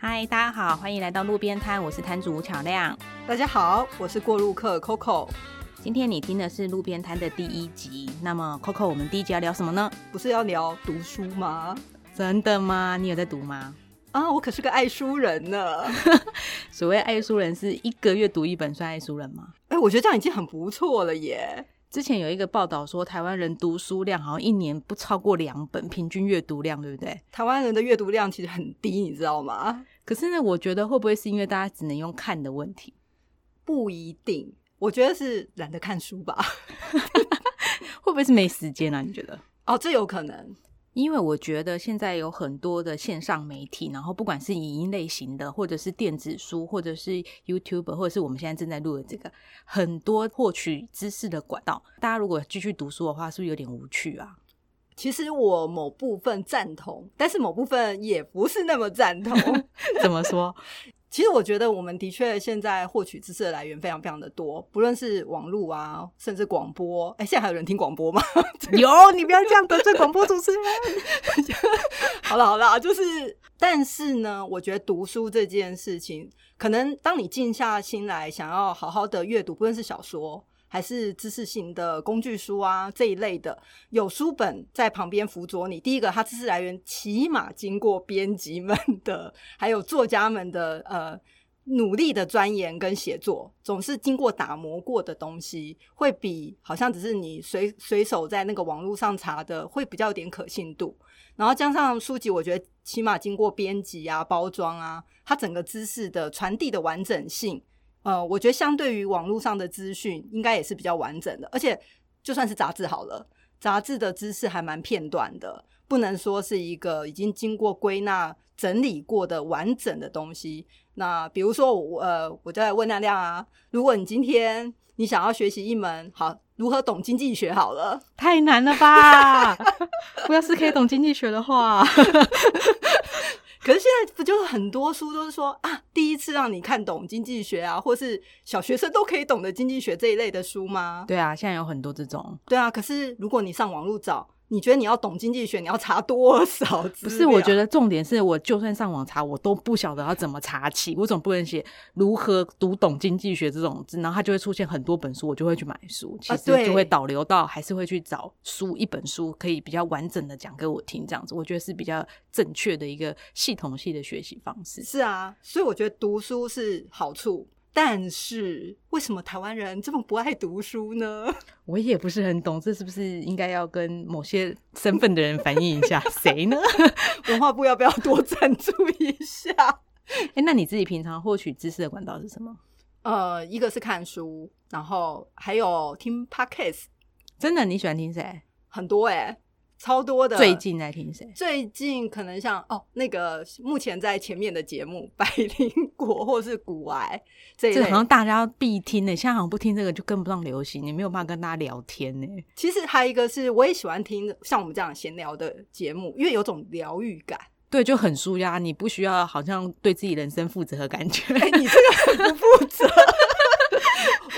嗨，大家好，欢迎来到路边摊，我是摊主巧亮。大家好，我是过路客 Coco。今天你听的是路边摊的第一集，那么 Coco，我们第一集要聊什么呢？不是要聊读书吗？真的吗？你有在读吗？啊，我可是个爱书人呢。所谓爱书人，是一个月读一本算爱书人吗？哎，我觉得这样已经很不错了耶。之前有一个报道说，台湾人读书量好像一年不超过两本，平均阅读量对不对？台湾人的阅读量其实很低，你知道吗？可是呢，我觉得会不会是因为大家只能用看的问题？不一定，我觉得是懒得看书吧。会不会是没时间啊？你觉得？哦，这有可能。因为我觉得现在有很多的线上媒体，然后不管是影音类型的，或者是电子书，或者是 YouTube，或者是我们现在正在录的这个，很多获取知识的管道。大家如果继续读书的话，是不是有点无趣啊？其实我某部分赞同，但是某部分也不是那么赞同。怎么说？其实我觉得，我们的确现在获取知识的来源非常非常的多，不论是网络啊，甚至广播。哎，现在还有人听广播吗？有，你不要这样得罪广播主持人。好了好了，就是，但是呢，我觉得读书这件事情，可能当你静下心来，想要好好的阅读，不论是小说。还是知识型的工具书啊这一类的，有书本在旁边辅佐你。第一个，它知识来源起码经过编辑们的，还有作家们的呃努力的钻研跟写作，总是经过打磨过的东西，会比好像只是你随随手在那个网络上查的，会比较有点可信度。然后加上书籍，我觉得起码经过编辑啊、包装啊，它整个知识的传递的完整性。呃，我觉得相对于网络上的资讯，应该也是比较完整的。而且就算是杂志好了，杂志的知识还蛮片段的，不能说是一个已经经过归纳整理过的完整的东西。那比如说，我呃，我就在问亮亮啊，如果你今天你想要学习一门好如何懂经济学好了，太难了吧？我要是可以懂经济学的话。可是现在不就很多书都是说啊，第一次让你看懂经济学啊，或是小学生都可以懂的经济学这一类的书吗？对啊，现在有很多这种。对啊，可是如果你上网络找。你觉得你要懂经济学，你要查多少？不是，我觉得重点是我就算上网查，我都不晓得要怎么查起。我总不能写如何读懂经济学这种字，然后它就会出现很多本书，我就会去买书。其实就会导流到，还是会去找书，一本书可以比较完整的讲给我听，这样子，我觉得是比较正确的一个系统性的学习方式。是啊，所以我觉得读书是好处。但是为什么台湾人这么不爱读书呢？我也不是很懂，这是不是应该要跟某些身份的人反映一下？谁呢？文化部要不要多赞助一下？哎，那你自己平常获取知识的管道是什么？呃，一个是看书，然后还有听 podcast。真的，你喜欢听谁？很多哎。超多的，最近在听谁？最近可能像哦，那个目前在前面的节目《百灵果》或是《古癌》，这好像大家必听呢。现在好像不听这个就跟不上流行，你没有办法跟大家聊天呢。其实还有一个是，我也喜欢听像我们这样闲聊的节目，因为有种疗愈感。对，就很舒压，你不需要好像对自己人生负责的感觉。哎，你这个很不负责。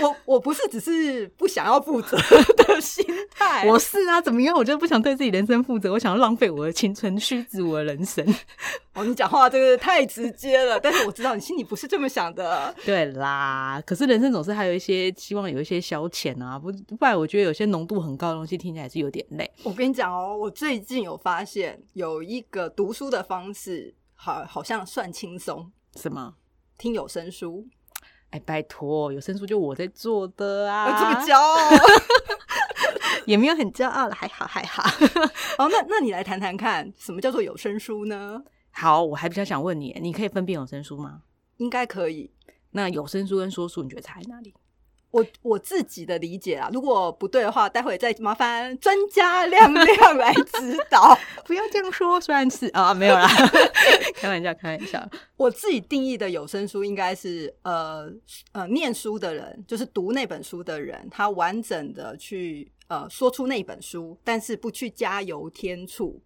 我我不是只是不想要负责 的心态，我是啊，怎么样？我就不想对自己人生负责，我想要浪费我的青春，虚掷我的人生。哦，你讲话这个太直接了，但是我知道你心里不是这么想的。对啦，可是人生总是还有一些希望，有一些消遣啊，不不然我觉得有些浓度很高的东西听起来是有点累。我跟你讲哦，我最近有发现有一个读书的方式，好好像算轻松，什么？听有声书。哎，拜托，有声书就我在做的啊！这么骄傲，也没有很骄傲了，还好还好。哦，那那你来谈谈看，什么叫做有声书呢？好，我还比较想问你，你可以分辨有声书吗？应该可以。那有声书跟说书，你觉得差在哪里？我我自己的理解啊，如果不对的话，待会再麻烦专家亮亮 来指导。不要这样说，虽然是啊，没有啦，开玩笑，开玩笑。我自己定义的有声书，应该是呃呃，念书的人，就是读那本书的人，他完整的去呃说出那本书，但是不去加油添醋，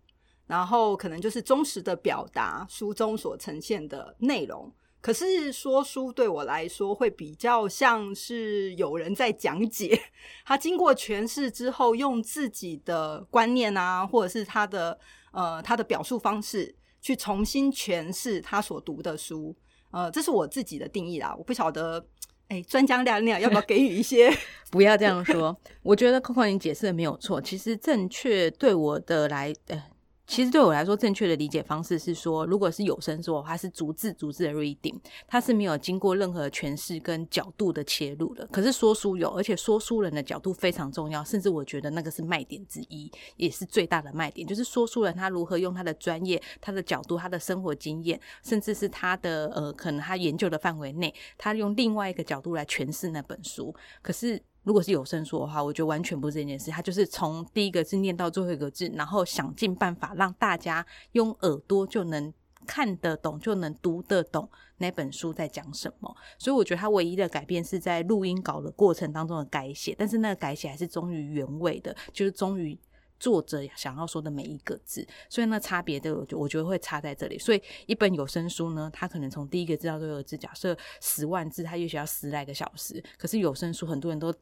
然后可能就是忠实的表达书中所呈现的内容。可是说书对我来说会比较像是有人在讲解，他经过诠释之后，用自己的观念啊，或者是他的呃他的表述方式，去重新诠释他所读的书。呃，这是我自己的定义啦，我不晓得。哎，专家亮亮，要不要给予一些？不要这样说，我觉得 Coco 你解释的没有错。其实正确对我的来，呃。其实对我来说，正确的理解方式是说，如果是有声书，它是逐字逐字的 reading，它是没有经过任何诠释跟角度的切入的。可是说书有，而且说书人的角度非常重要，甚至我觉得那个是卖点之一，也是最大的卖点，就是说书人他如何用他的专业、他的角度、他的生活经验，甚至是他的呃，可能他研究的范围内，他用另外一个角度来诠释那本书。可是。如果是有声书的话，我觉得完全不是这件事。他就是从第一个字念到最后一个字，然后想尽办法让大家用耳朵就能看得懂，就能读得懂那本书在讲什么。所以我觉得他唯一的改变是在录音稿的过程当中的改写，但是那个改写还是忠于原味的，就是忠于作者想要说的每一个字。所以那差别的，我觉得会差在这里。所以一本有声书呢，它可能从第一个字到最后一个字，假设十万字，它也许要十来个小时。可是有声书，很多人都。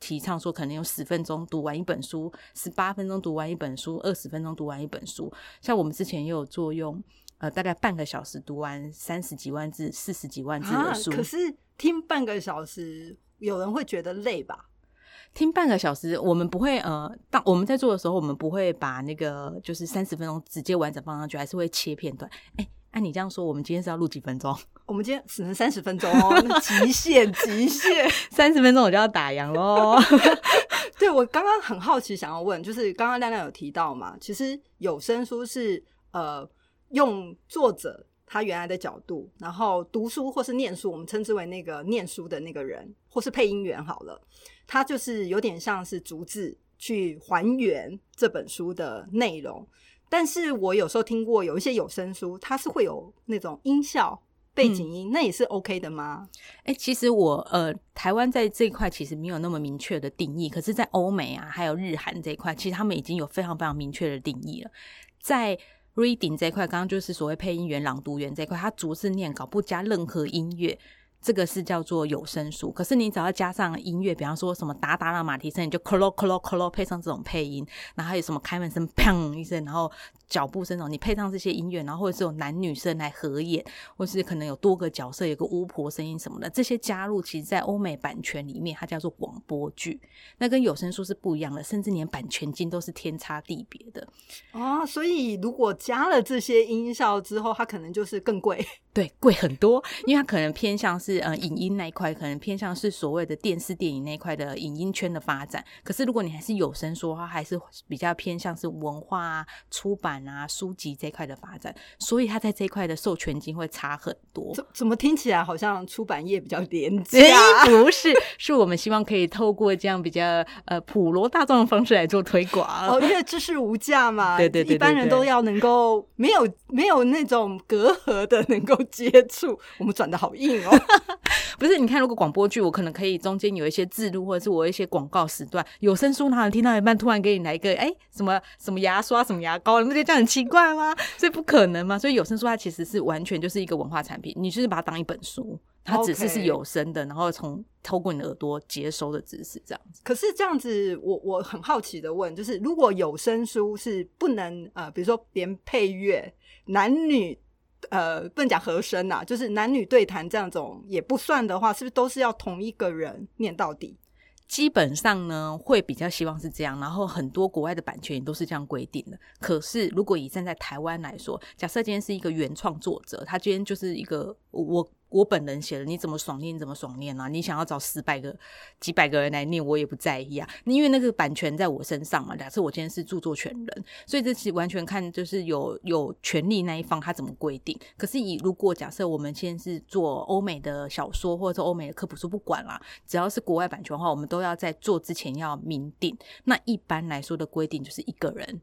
提倡说可能用十分钟读完一本书，十八分钟读完一本书，二十分钟读完一本书。像我们之前也有作用，呃，大概半个小时读完三十几万字、四十几万字的书。可是听半个小时，有人会觉得累吧？听半个小时，我们不会呃，当我们在做的时候，我们不会把那个就是三十分钟直接完整放上去，还是会切片段。哎。按你这样说，我们今天是要录几分钟？我们今天只能三十分钟哦，极限极限，三十分钟我就要打烊喽。对，我刚刚很好奇，想要问，就是刚刚亮亮有提到嘛，其实有声书是呃用作者他原来的角度，然后读书或是念书，我们称之为那个念书的那个人，或是配音员好了，他就是有点像是逐字去还原这本书的内容。但是我有时候听过有一些有声书，它是会有那种音效背景音，那也是 OK 的吗？哎，其实我呃，台湾在这一块其实没有那么明确的定义，可是，在欧美啊，还有日韩这一块，其实他们已经有非常非常明确的定义了。在 reading 这一块，刚刚就是所谓配音员、朗读员这一块，他逐字念稿，不加任何音乐。这个是叫做有声书，可是你只要加上音乐，比方说什么达达的马蹄声，你就咯咯咯咯咯配上这种配音，然后还有什么开门声砰一声，然后脚步声种，你配上这些音乐，然后或者是有男女生来合演，或是可能有多个角色，有个巫婆声音什么的，这些加入，其实在欧美版权里面，它叫做广播剧，那跟有声书是不一样的，甚至连版权金都是天差地别的哦。所以如果加了这些音效之后，它可能就是更贵。对，贵很多，因为它可能偏向是呃影音那一块，可能偏向是所谓的电视电影那一块的影音圈的发展。可是如果你还是有声说话，还是比较偏向是文化啊、出版啊、书籍这一块的发展，所以它在这一块的授权金会差很多。怎怎么听起来好像出版业比较廉价？不是，是我们希望可以透过这样比较呃普罗大众的方式来做推广。哦，因为知识无价嘛，对对对，一般人都要能够没有没有那种隔阂的能够。接触我们转的好硬哦，不是？你看，如果广播剧，我可能可以中间有一些字录，或者是我一些广告时段，有声书，哪能听到一半突然给你来一个，哎，什么什么牙刷，什么牙膏，你不觉得这样很奇怪吗？所以不可能嘛？所以有声书它其实是完全就是一个文化产品，你就是把它当一本书，它只是是有声的，然后从透过你的耳朵接收的知识这样子。可是这样子，我我很好奇的问，就是如果有声书是不能呃，比如说连配乐，男女。呃，不能讲和声呐，就是男女对谈这样种也不算的话，是不是都是要同一个人念到底？基本上呢，会比较希望是这样。然后很多国外的版权也都是这样规定的。可是如果以站在台湾来说，假设今天是一个原创作者，他今天就是一个我。我本人写的，你怎么爽念怎么爽念啊？你想要找十百个、几百个人来念，我也不在意啊。因为那个版权在我身上嘛。假设我今天是著作权人，所以这其实完全看就是有有权利那一方他怎么规定。可是以如果假设我们现在是做欧美的小说或者欧美的科普书，不管啦，只要是国外版权的话，我们都要在做之前要明定。那一般来说的规定就是一个人。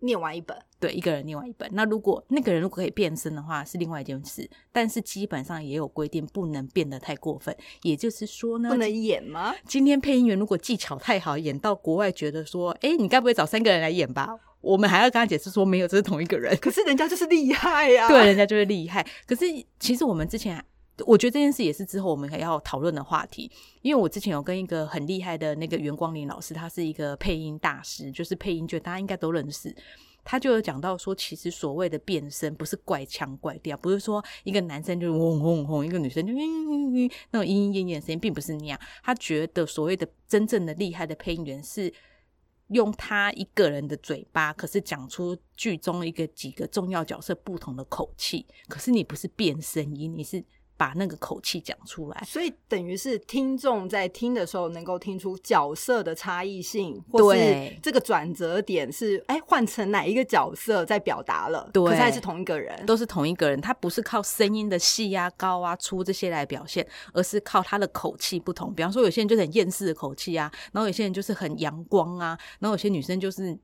念完一本，对，一个人另外一本。那如果那个人如果可以变身的话，是另外一件事。但是基本上也有规定，不能变得太过分。也就是说呢，不能演吗？今天配音员如果技巧太好，演到国外觉得说，哎，你该不会找三个人来演吧？我们还要跟他解释说，没有，这是同一个人。可是人家就是厉害呀，对，人家就是厉害。可是其实我们之前。我觉得这件事也是之后我们还要讨论的话题，因为我之前有跟一个很厉害的那个袁光林老师，他是一个配音大师，就是配音剧大家应该都认识。他就有讲到说，其实所谓的变声不是怪腔怪调，不是说一个男生就嗡嗡嗡，一个女生就嘤嘤嘤那种莺莺燕燕声音，并不是那样。他觉得所谓的真正的厉害的配音员是用他一个人的嘴巴，可是讲出剧中一个几个重要角色不同的口气，可是你不是变声音，你是。把那个口气讲出来，所以等于是听众在听的时候能够听出角色的差异性，或是这个转折点是哎换成哪一个角色在表达了，对，可是还是同一个人，都是同一个人，他不是靠声音的细啊、高啊、粗这些来表现，而是靠他的口气不同。比方说，有些人就是很厌世的口气啊，然后有些人就是很阳光啊，然后有些女生就是。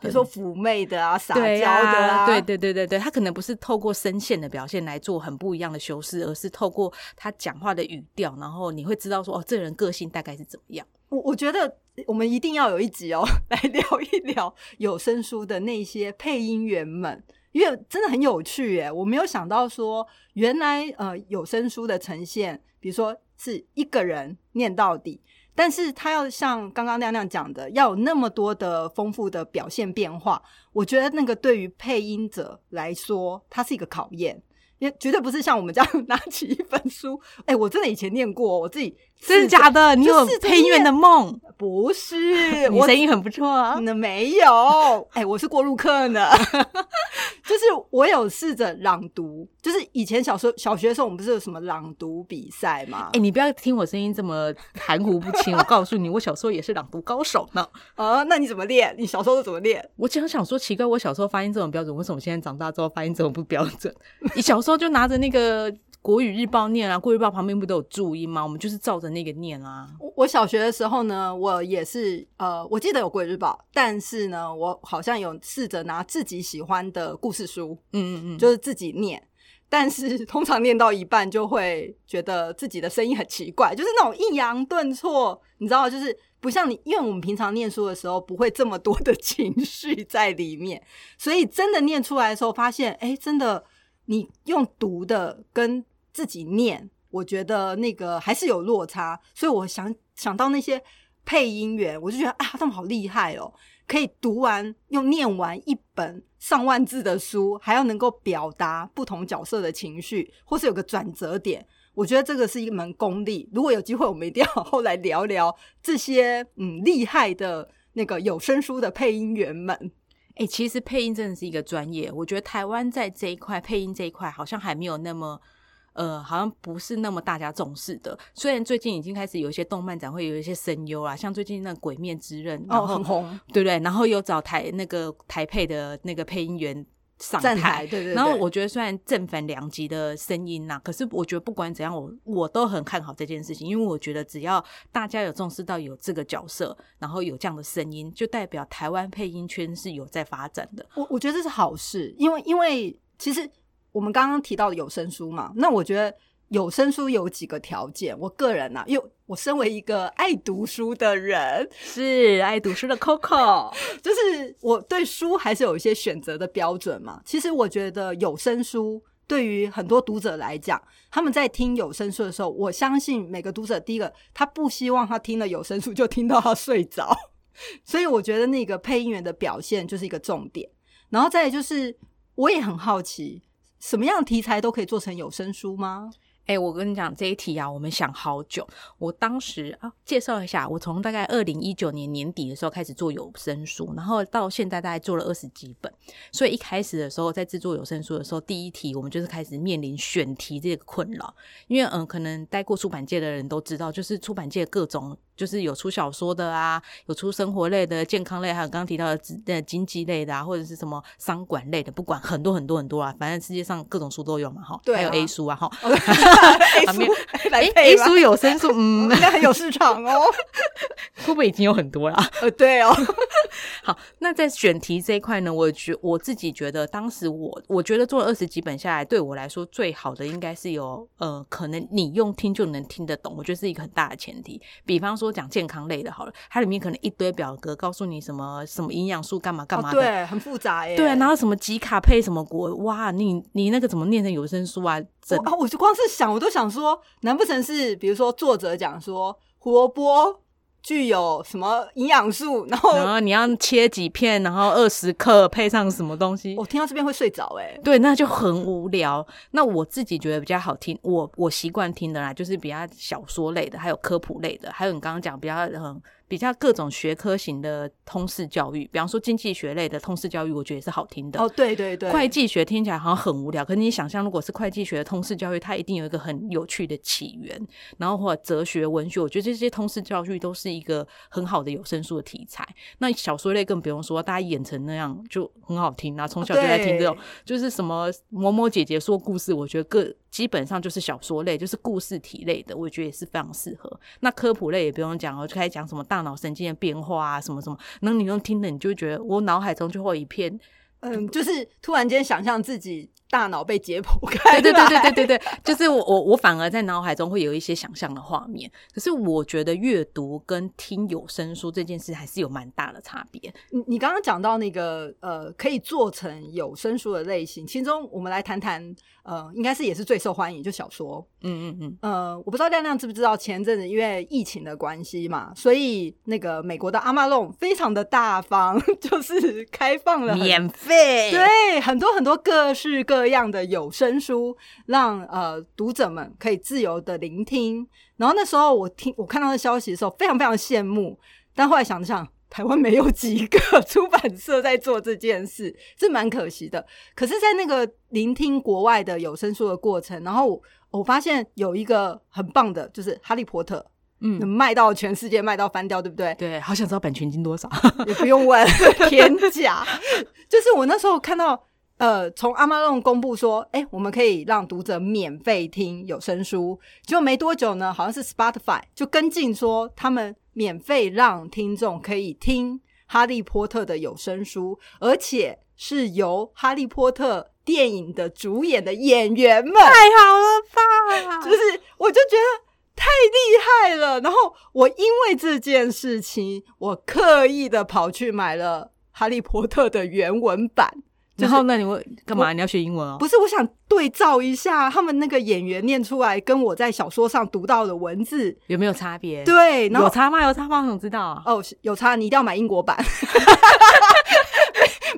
比如说妩媚的啊，撒娇的啊，对对对对对，他可能不是透过声线的表现来做很不一样的修饰，而是透过他讲话的语调，然后你会知道说哦，这人个性大概是怎么样。我我觉得我们一定要有一集哦，来聊一聊有声书的那些配音员们，因为真的很有趣耶。我没有想到说，原来呃有声书的呈现，比如说是一个人念到底。但是他要像刚刚亮亮讲的，要有那么多的丰富的表现变化，我觉得那个对于配音者来说，它是一个考验。也绝对不是像我们这样 拿起一本书，哎，我真的以前念过，我自己真的假的？你有配音员的梦？不是，我声音很不错啊。那 没有，哎，我是过路客呢。就是我有试着朗读，就是以前小时候小学的时候，我们不是有什么朗读比赛吗？哎，你不要听我声音这么含糊不清，我告诉你，我小时候也是朗读高手呢。啊，那你怎么练？你小时候是怎么练？我经常想说，奇怪，我小时候发音这么标准，为什么现在长大之后发音这么不标准？你小时候就拿着那个。国语日报念啊，国语日报旁边不都有注音吗？我们就是照着那个念啊。我小学的时候呢，我也是呃，我记得有国语日报，但是呢，我好像有试着拿自己喜欢的故事书，嗯嗯嗯，就是自己念，但是通常念到一半就会觉得自己的声音很奇怪，就是那种抑扬顿挫，你知道，就是不像你，因为我们平常念书的时候不会这么多的情绪在里面，所以真的念出来的时候，发现哎，真的。你用读的跟自己念，我觉得那个还是有落差，所以我想想到那些配音员，我就觉得啊，他们好厉害哦，可以读完又念完一本上万字的书，还要能够表达不同角色的情绪，或是有个转折点，我觉得这个是一门功力。如果有机会，我们一定要后来聊聊这些嗯厉害的那个有声书的配音员们。哎，其实配音真的是一个专业。我觉得台湾在这一块配音这一块，好像还没有那么，呃，好像不是那么大家重视的。虽然最近已经开始有一些动漫展会有一些声优啊，像最近那《鬼面之刃》哦很红，对不对？然后有找台那个台配的那个配音员。上台，对对。然后我觉得虽然正反两极的声音呐，可是我觉得不管怎样，我我都很看好这件事情，因为我觉得只要大家有重视到有这个角色，然后有这样的声音，就代表台湾配音圈是有在发展的。我我觉得这是好事，因为因为其实我们刚刚提到的有声书嘛，那我觉得。有声书有几个条件，我个人呐，又我身为一个爱读书的人，是爱读书的 Coco，就是我对书还是有一些选择的标准嘛。其实我觉得有声书对于很多读者来讲，他们在听有声书的时候，我相信每个读者第一个他不希望他听了有声书就听到他睡着，所以我觉得那个配音员的表现就是一个重点。然后再就是，我也很好奇，什么样题材都可以做成有声书吗？哎，我跟你讲这一题啊，我们想好久。我当时啊，介绍一下，我从大概二零一九年年底的时候开始做有声书，然后到现在大概做了二十几本。所以一开始的时候，在制作有声书的时候，第一题我们就是开始面临选题这个困扰，因为嗯，可能待过出版界的人都知道，就是出版界各种。就是有出小说的啊，有出生活类的、健康类，还有刚刚提到的呃经济类的啊，或者是什么商管类的，不管很多很多很多啊，反正世界上各种书都有嘛，哈，对还有 A 书啊，哈，A 书 A 书有声书，嗯，应该很有市场哦，会不会已经有很多了？呃，对哦。好，那在选题这一块呢，我觉我自己觉得，当时我我觉得做了二十几本下来，对我来说最好的应该是有呃，可能你用听就能听得懂，我觉得是一个很大的前提。比方说讲健康类的，好了，它里面可能一堆表格告诉你什么什么营养素干嘛干嘛的，对，很复杂耶。对，然后什么吉卡配什么果，哇，你你那个怎么念成有声书啊？啊，我就光是想，我都想说，难不成是比如说作者讲说胡萝卜。具有什么营养素，然后然后你要切几片，然后二十克配上什么东西，我听到这边会睡着哎。对，那就很无聊。那我自己觉得比较好听，我我习惯听的啦，就是比较小说类的，还有科普类的，还有你刚刚讲比较很。比较各种学科型的通识教育，比方说经济学类的通识教育，我觉得也是好听的。哦，对对对，会计学听起来好像很无聊，可是你想象，如果是会计学的通识教育，它一定有一个很有趣的起源，然后或者哲学、文学，我觉得这些通识教育都是一个很好的有声书的题材。那小说类更不用说，大家演成那样就很好听啊，从小就在听这种，就是什么某某姐姐说故事，我觉得各。基本上就是小说类，就是故事体类的，我觉得也是非常适合。那科普类也不用讲了，就开始讲什么大脑神经的变化啊，什么什么，那你用听的，你就觉得我脑海中就会一片，嗯，就是突然间想象自己。大脑被解剖开，对对对对对对对，就是我我我反而在脑海中会有一些想象的画面。可是我觉得阅读跟听有声书这件事还是有蛮大的差别。你你刚刚讲到那个呃，可以做成有声书的类型，其中我们来谈谈呃，应该是也是最受欢迎就小说。嗯嗯嗯。呃，我不知道亮亮知不知道，前阵子因为疫情的关系嘛，所以那个美国的阿玛隆非常的大方，就是开放了免费，对很多很多各式各。各样的有声书，让呃读者们可以自由的聆听。然后那时候我听我看到的消息的时候，非常非常羡慕。但后来想想，台湾没有几个出版社在做这件事，是蛮可惜的。可是，在那个聆听国外的有声书的过程，然后我发现有一个很棒的，就是《哈利波特》，嗯，卖到全世界，卖到翻掉，对不对？对，好想知道版权金多少，也不用问，天价。就是我那时候看到。呃，从阿玛龙公布说，哎，我们可以让读者免费听有声书，结果没多久呢，好像是 Spotify 就跟进说，他们免费让听众可以听《哈利波特》的有声书，而且是由《哈利波特》电影的主演的演员们，太好了吧？就是我就觉得太厉害了。然后我因为这件事情，我刻意的跑去买了《哈利波特》的原文版。然后，那你会干嘛？你要学英文哦？不是，我想对照一下他们那个演员念出来，跟我在小说上读到的文字有没有差别？对，有差吗？有差吗？我想知道。哦，有差，你一定要买英国版。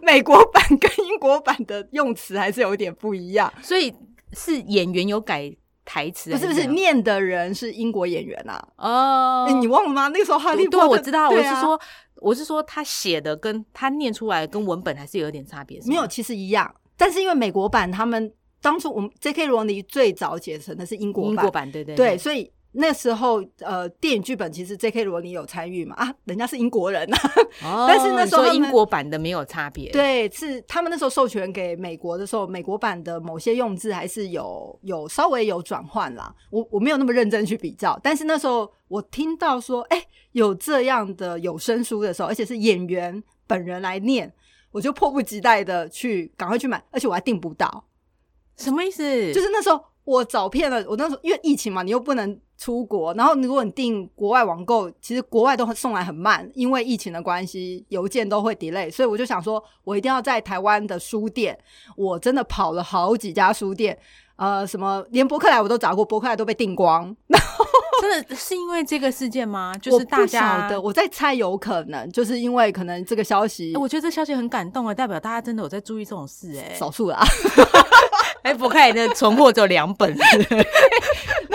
美国版跟英国版的用词还是有点不一样，所以是演员有改台词，不是不是，念的人是英国演员啊。哦，你忘了吗？那个时候哈利波特，我知道，我是说。我是说，他写的跟他念出来跟文本还是有点差别。没有，其实一样。但是因为美国版，他们当初我们 J.K. 罗尼最早写成的是英国版，英国版对对对，所以那时候呃，电影剧本其实 J.K. 罗琳有参与嘛啊，人家是英国人啊。哦，但是那时候英国版的没有差别。对，是他们那时候授权给美国的时候，美国版的某些用字还是有有稍微有转换啦。我我没有那么认真去比较，但是那时候我听到说，哎。有这样的有声书的时候，而且是演员本人来念，我就迫不及待的去赶快去买，而且我还订不到。什么意思？就是那时候我找遍了，我那时候因为疫情嘛，你又不能出国，然后如果你订国外网购，其实国外都送来很慢，因为疫情的关系，邮件都会 delay，所以我就想说，我一定要在台湾的书店，我真的跑了好几家书店，呃，什么连博客来我都找过，博客来都被订光。真的是因为这个事件吗？就是大家的，我在猜，有可能就是因为可能这个消息，我觉得这消息很感动啊，代表大家真的有在注意这种事，哎，少数啦。哎，博客来的存货只有两本，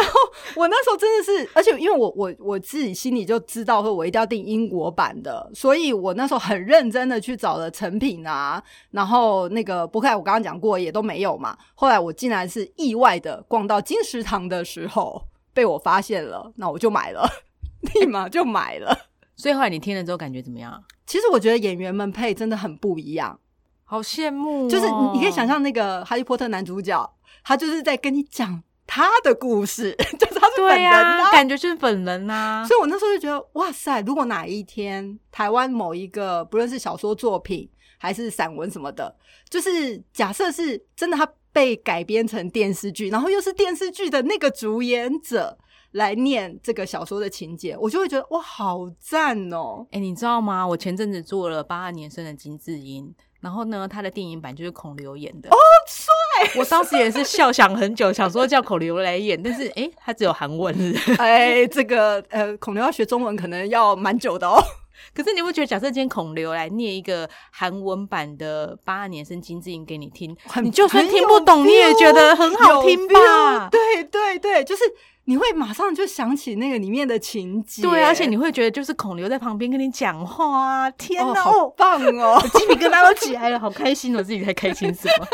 我那时候真的是，而且因为我我我自己心里就知道说，我一定要订英国版的，所以我那时候很认真的去找了成品啊，然后那个博客我刚刚讲过也都没有嘛，后来我竟然是意外的逛到金石堂的时候。被我发现了，那我就买了，立马就买了。所以后来你听了之后感觉怎么样？其实我觉得演员们配真的很不一样，好羡慕。就是你可以想象那个《哈利波特》男主角，他就是在跟你讲他的故事，就是他是本人啊，感觉就是本人啊。所以我那时候就觉得，哇塞！如果哪一天台湾某一个不论是小说作品还是散文什么的，就是假设是真的他。被改编成电视剧，然后又是电视剧的那个主演者来念这个小说的情节，我就会觉得哇，好赞哦！哎，你知道吗？我前阵子做了八二年生的金智英，然后呢，他的电影版就是孔刘演的，哦，帅我当时也是笑想很久，想说叫孔刘来演，但是哎，他只有韩文。哎，这个呃，孔刘要学中文可能要蛮久的哦。可是你会觉得，假设今天孔刘来念一个韩文版的《八二年生金智英》给你听，你就算听不懂，你也觉得很好听吧？对对对，就是你会马上就想起那个里面的情节，对，而且你会觉得就是孔刘在旁边跟你讲话，天哪，好棒哦，鸡皮疙瘩都起来了，好开心，哦自己在开心什么？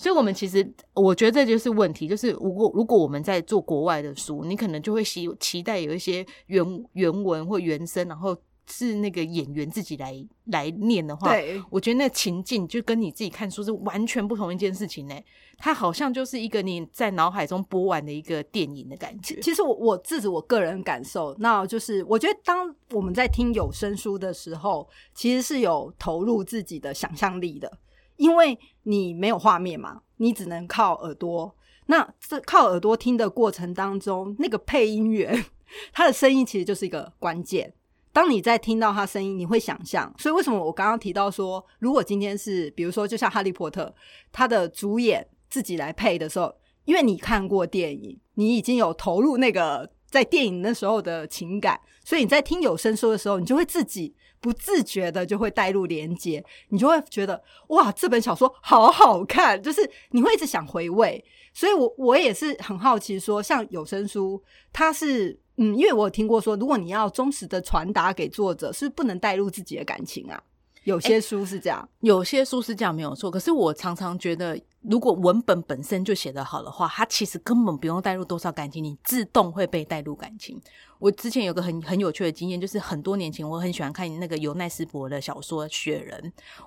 所以，我们其实我觉得这就是问题，就是如果如果我们在做国外的书，你可能就会期期待有一些原原文或原声，然后。是那个演员自己来来念的话，我觉得那情境就跟你自己看书是完全不同一件事情呢。它好像就是一个你在脑海中播完的一个电影的感觉。其实我我自己我个人感受，那就是我觉得当我们在听有声书的时候，其实是有投入自己的想象力的，因为你没有画面嘛，你只能靠耳朵。那这靠耳朵听的过程当中，那个配音员 他的声音其实就是一个关键。当你在听到他声音，你会想象。所以为什么我刚刚提到说，如果今天是比如说，就像《哈利波特》，他的主演自己来配的时候，因为你看过电影，你已经有投入那个在电影那时候的情感，所以你在听有声书的时候，你就会自己不自觉的就会带入连接，你就会觉得哇，这本小说好好看，就是你会一直想回味。所以我我也是很好奇，说像有声书，它是。嗯，因为我有听过说，如果你要忠实的传达给作者，是不能带入自己的感情啊。有些书是这样，有些书是这样没有错。可是我常常觉得，如果文本本身就写得好的话，它其实根本不用带入多少感情，你自动会被带入感情。我之前有个很很有趣的经验，就是很多年前我很喜欢看那个尤奈斯伯的小说《雪人》。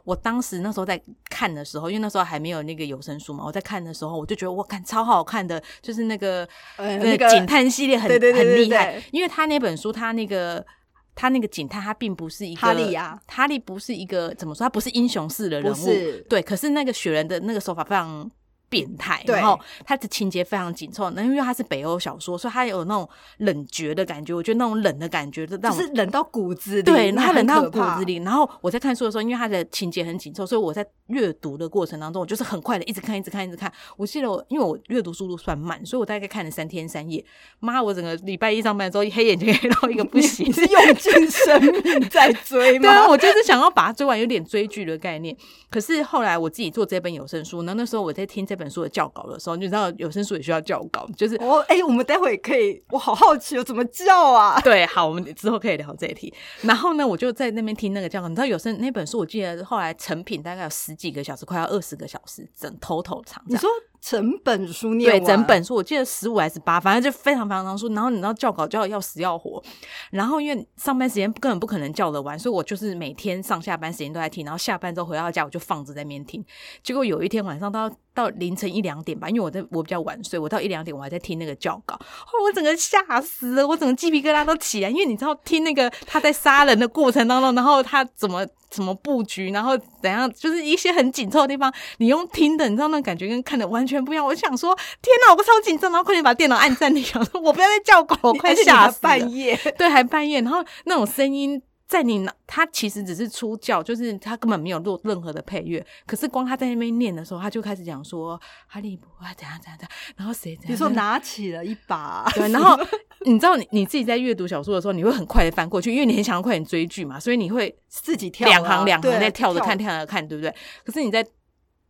我当时那时候在看的时候，因为那时候还没有那个有声书嘛，我在看的时候我就觉得我看超好看的，就是那个那个 警探系列很很厉害，因为他那本书他那个。他那个警探，他并不是一个哈利呀，哈利不是一个怎么说？他不是英雄式的人物，对。可是那个雪人的那个手法非常。变态，然后它的情节非常紧凑，那因为它是北欧小说，所以它有那种冷绝的感觉。我觉得那种冷的感觉，就是冷到骨子里，对，它冷到骨子里。然后我在看书的时候，因为它的情节很紧凑，所以我在阅读的过程当中，我就是很快的一直看，一直看，一直看。我记得我，因为我阅读速度算慢，所以我大概看了三天三夜。妈，我整个礼拜一上班之后，黑眼睛黑到一个不行，是 用尽生命在追吗？对啊，我就是想要把它追完，有点追剧的概念。可是后来我自己做这本有声书，那那时候我在听这本书的教稿的。时候，你知道有声书也需要教稿，就是哦哎，我们待会可以，我好好奇哦，怎么叫啊？对，好，我们之后可以聊这一题。然后呢，我就在那边听那个教稿。你知道有声那本书，我记得后来成品大概有十几个小时，快要二十个小时，整头头长。你说整本书念对，整本书我记得十五还是八，反正就非常非常长书。然后你知道教稿教要死要活，然后因为上班时间根本不可能教得完，所以我就是每天上下班时间都在听，然后下班之后回到家我就放着在那边听。结果有一天晚上到。到凌晨一两点吧，因为我在我比较晚睡，我到一两点我还在听那个教稿，我整个吓死了，我整个鸡皮疙瘩都起来，因为你知道听那个他在杀人的过程当中，然后他怎么什么布局，然后怎样，就是一些很紧凑的地方，你用听的，你知道那感觉跟看的完全不一样。我想说，天哪，我超紧张，然后快点把电脑按暂停，我不要再叫狗，我快吓死半夜，对，还半夜，然后那种声音。在你脑，他其实只是出教，就是他根本没有录任何的配乐。可是光他在那边念的时候，他就开始讲说哈利波特怎样怎样怎样，然后谁？你说拿起了一把，对，然后你知道你你自己在阅读小说的时候，你会很快的翻过去，因为你很想要快点追剧嘛，所以你会自己跳两行两行在跳着看，跳着看，对不对？可是你在。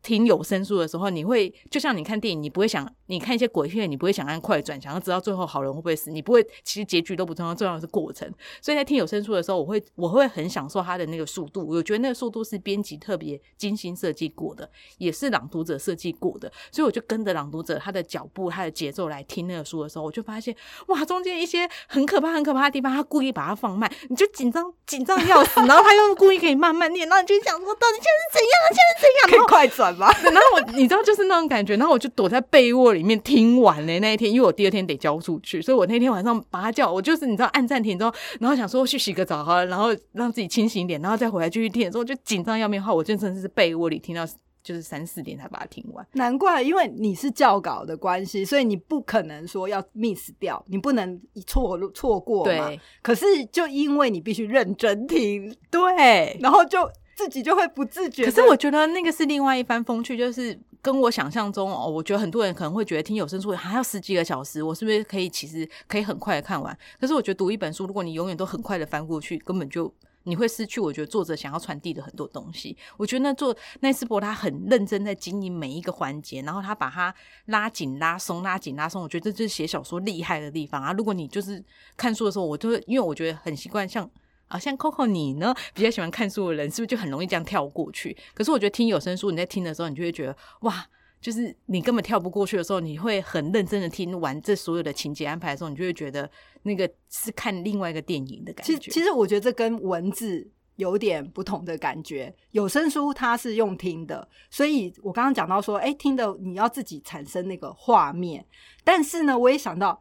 听有声书的时候，你会就像你看电影，你不会想你看一些鬼片，你不会想按快转，想要知道最后好人会不会死，你不会，其实结局都不重要，重要的是过程。所以在听有声书的时候，我会我会很享受它的那个速度，我觉得那个速度是编辑特别精心设计过的，也是朗读者设计过的。所以我就跟着朗读者他的脚步、他的节奏来听那个书的时候，我就发现哇，中间一些很可怕、很可怕的地方，他故意把它放慢，你就紧张紧张要死，然后他又故意可以慢慢念，然后你就想说到底现在是怎样？现在是怎样？可以快转吗？然后我。你知道，就是那种感觉，然后我就躲在被窝里面听完了那一天，因为我第二天得交出去，所以我那天晚上把他叫，我就是你知道按暂停之后，然后想说去洗个澡哈，然后让自己清醒一点，然后再回来继续听的时候，就紧张要命，后我就真的是被窝里听到就是三四点才把它听完。难怪，因为你是教稿的关系，所以你不可能说要 miss 掉，你不能错错过嘛。可是就因为你必须认真听，对，然后就。自己就会不自觉。可是我觉得那个是另外一番风趣，就是跟我想象中哦，我觉得很多人可能会觉得听有声书还要十几个小时，我是不是可以其实可以很快的看完？可是我觉得读一本书，如果你永远都很快的翻过去，根本就你会失去我觉得作者想要传递的很多东西。我觉得那做奈斯伯他很认真在经营每一个环节，然后他把它拉紧拉松拉紧拉松，我觉得这就是写小说厉害的地方啊！如果你就是看书的时候，我就会因为我觉得很习惯像。啊，像 Coco 你呢，比较喜欢看书的人，是不是就很容易这样跳过去？可是我觉得听有声书，你在听的时候，你就会觉得哇，就是你根本跳不过去的时候，你会很认真的听完这所有的情节安排的时候，你就会觉得那个是看另外一个电影的感觉。其实，其实我觉得这跟文字有点不同的感觉。有声书它是用听的，所以我刚刚讲到说，哎，听的你要自己产生那个画面。但是呢，我也想到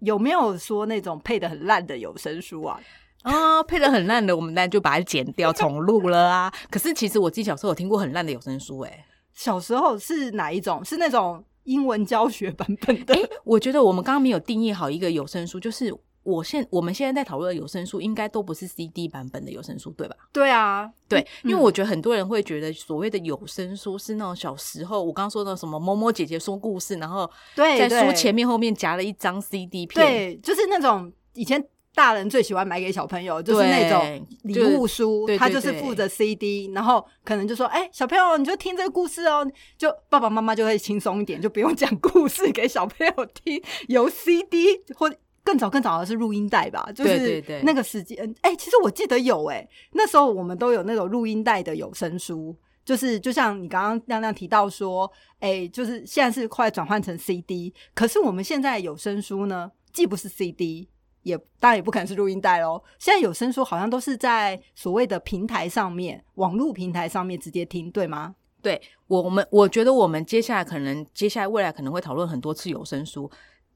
有没有说那种配的很烂的有声书啊？啊，配的很烂的，我们当然就把它剪掉重录了啊。可是其实我自己小时候有听过很烂的有声书，哎，小时候是哪一种？是那种英文教学版本的？我觉得我们刚刚没有定义好一个有声书，就是我现我们现在在讨论的有声书，应该都不是 CD 版本的有声书，对吧？对啊，对，因为我觉得很多人会觉得所谓的有声书是那种小时候我刚刚说的什么某某姐姐说故事，然后在书前面后面夹了一张 CD 片，对，就是那种以前。大人最喜欢买给小朋友，就是那种礼物书，他就是附着 CD，然后可能就说：“哎，小朋友，你就听这个故事哦。”就爸爸妈妈就会轻松一点，就不用讲故事给小朋友听，由 CD 或更早更早的是录音带吧，就是那个时间。哎，其实我记得有哎，那时候我们都有那种录音带的有声书，就是就像你刚刚亮亮提到说，哎，就是现在是快转换成 CD，可是我们现在有声书呢，既不是 CD。也当然也不可能是录音带喽。现在有声书好像都是在所谓的平台上面，网络平台上面直接听，对吗？对，我们我觉得我们接下来可能接下来未来可能会讨论很多次有声书。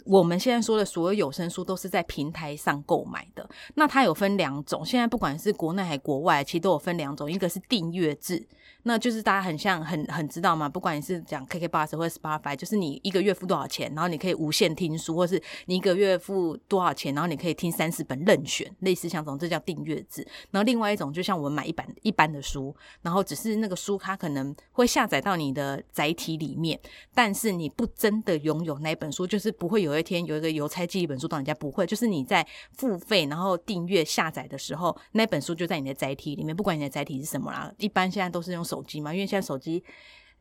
我们现在说的所有有声书都是在平台上购买的。那它有分两种，现在不管是国内还国外，其实都有分两种，一个是订阅制。那就是大家很像很很知道嘛，不管你是讲 KK Bus 或者 Spotify，就是你一个月付多少钱，然后你可以无限听书，或是你一个月付多少钱，然后你可以听三十本任选，类似像这种，这叫订阅制。然后另外一种就像我们买一版一般的书，然后只是那个书它可能会下载到你的载体里面，但是你不真的拥有那本书，就是不会有一天有一个邮差寄一本书到你家，不会，就是你在付费然后订阅下载的时候，那本书就在你的载体里面，不管你的载体是什么啦，一般现在都是用。手机嘛，因为现在手机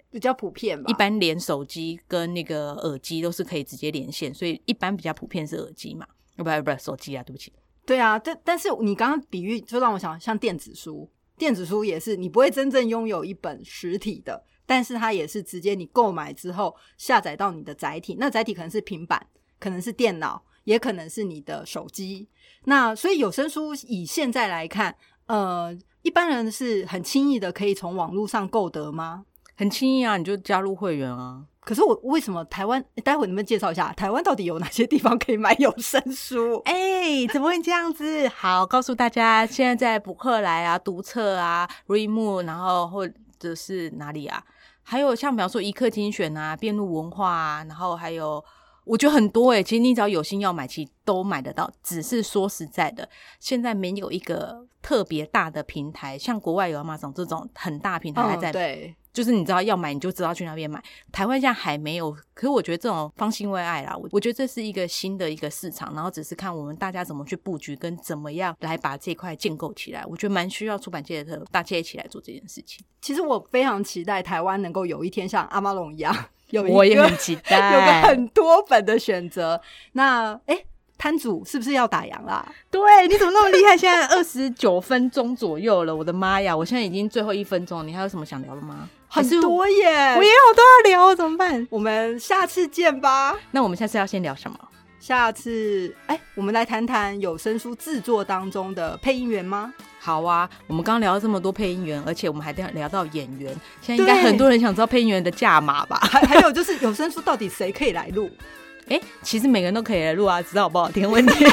比较普遍嘛，一般连手机跟那个耳机都是可以直接连线，所以一般比较普遍是耳机嘛，不不不，手机啊，对不起。对啊，但但是你刚刚比喻就让我想，像电子书，电子书也是你不会真正拥有一本实体的，但是它也是直接你购买之后下载到你的载体，那载体可能是平板，可能是电脑，也可能是你的手机。那所以有声书以现在来看，呃。一般人是很轻易的可以从网络上购得吗？很轻易啊，你就加入会员啊。可是我为什么台湾？待会能不能介绍一下台湾到底有哪些地方可以买有声书？哎，怎么会这样子？好，告诉大家，现在在博客来啊、读册啊、Readmoo，然后或者是哪里啊？还有像比方说一刻精选啊、辩路文化啊，然后还有。我觉得很多诶，其实你只要有心要买，其实都买得到。只是说实在的，现在没有一个特别大的平台，像国外有马总这种很大平台还在。对，就是你知道要买，你就知道去那边买。台湾现在还没有，可是我觉得这种方兴未艾啦。我我觉得这是一个新的一个市场，然后只是看我们大家怎么去布局，跟怎么样来把这块建构起来。我觉得蛮需要出版界的大家一起来做这件事情。其实我非常期待台湾能够有一天像阿玛龙一样。我也很期待，有个很多本的选择。那哎，摊主是不是要打烊啦？对，你怎么那么厉害？现在二十九分钟左右了，我的妈呀！我现在已经最后一分钟，你还有什么想聊的吗？很多耶，我也有都要聊，怎么办？我们下次见吧。那我们下次要先聊什么？下次哎，我们来谈谈有声书制作当中的配音员吗？好啊，我们刚刚聊了这么多配音员，而且我们还聊到演员。现在应该很多人想知道配音员的价码吧？还还有就是有声书到底谁可以来录？哎，其实每个人都可以来录啊，知道好不好听问题。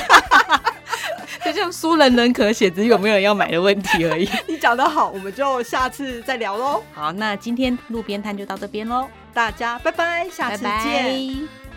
就像书人人可写，只是有没有人要买的问题而已。你讲得好，我们就下次再聊喽。好，那今天路边摊就到这边喽，大家拜拜，下次见。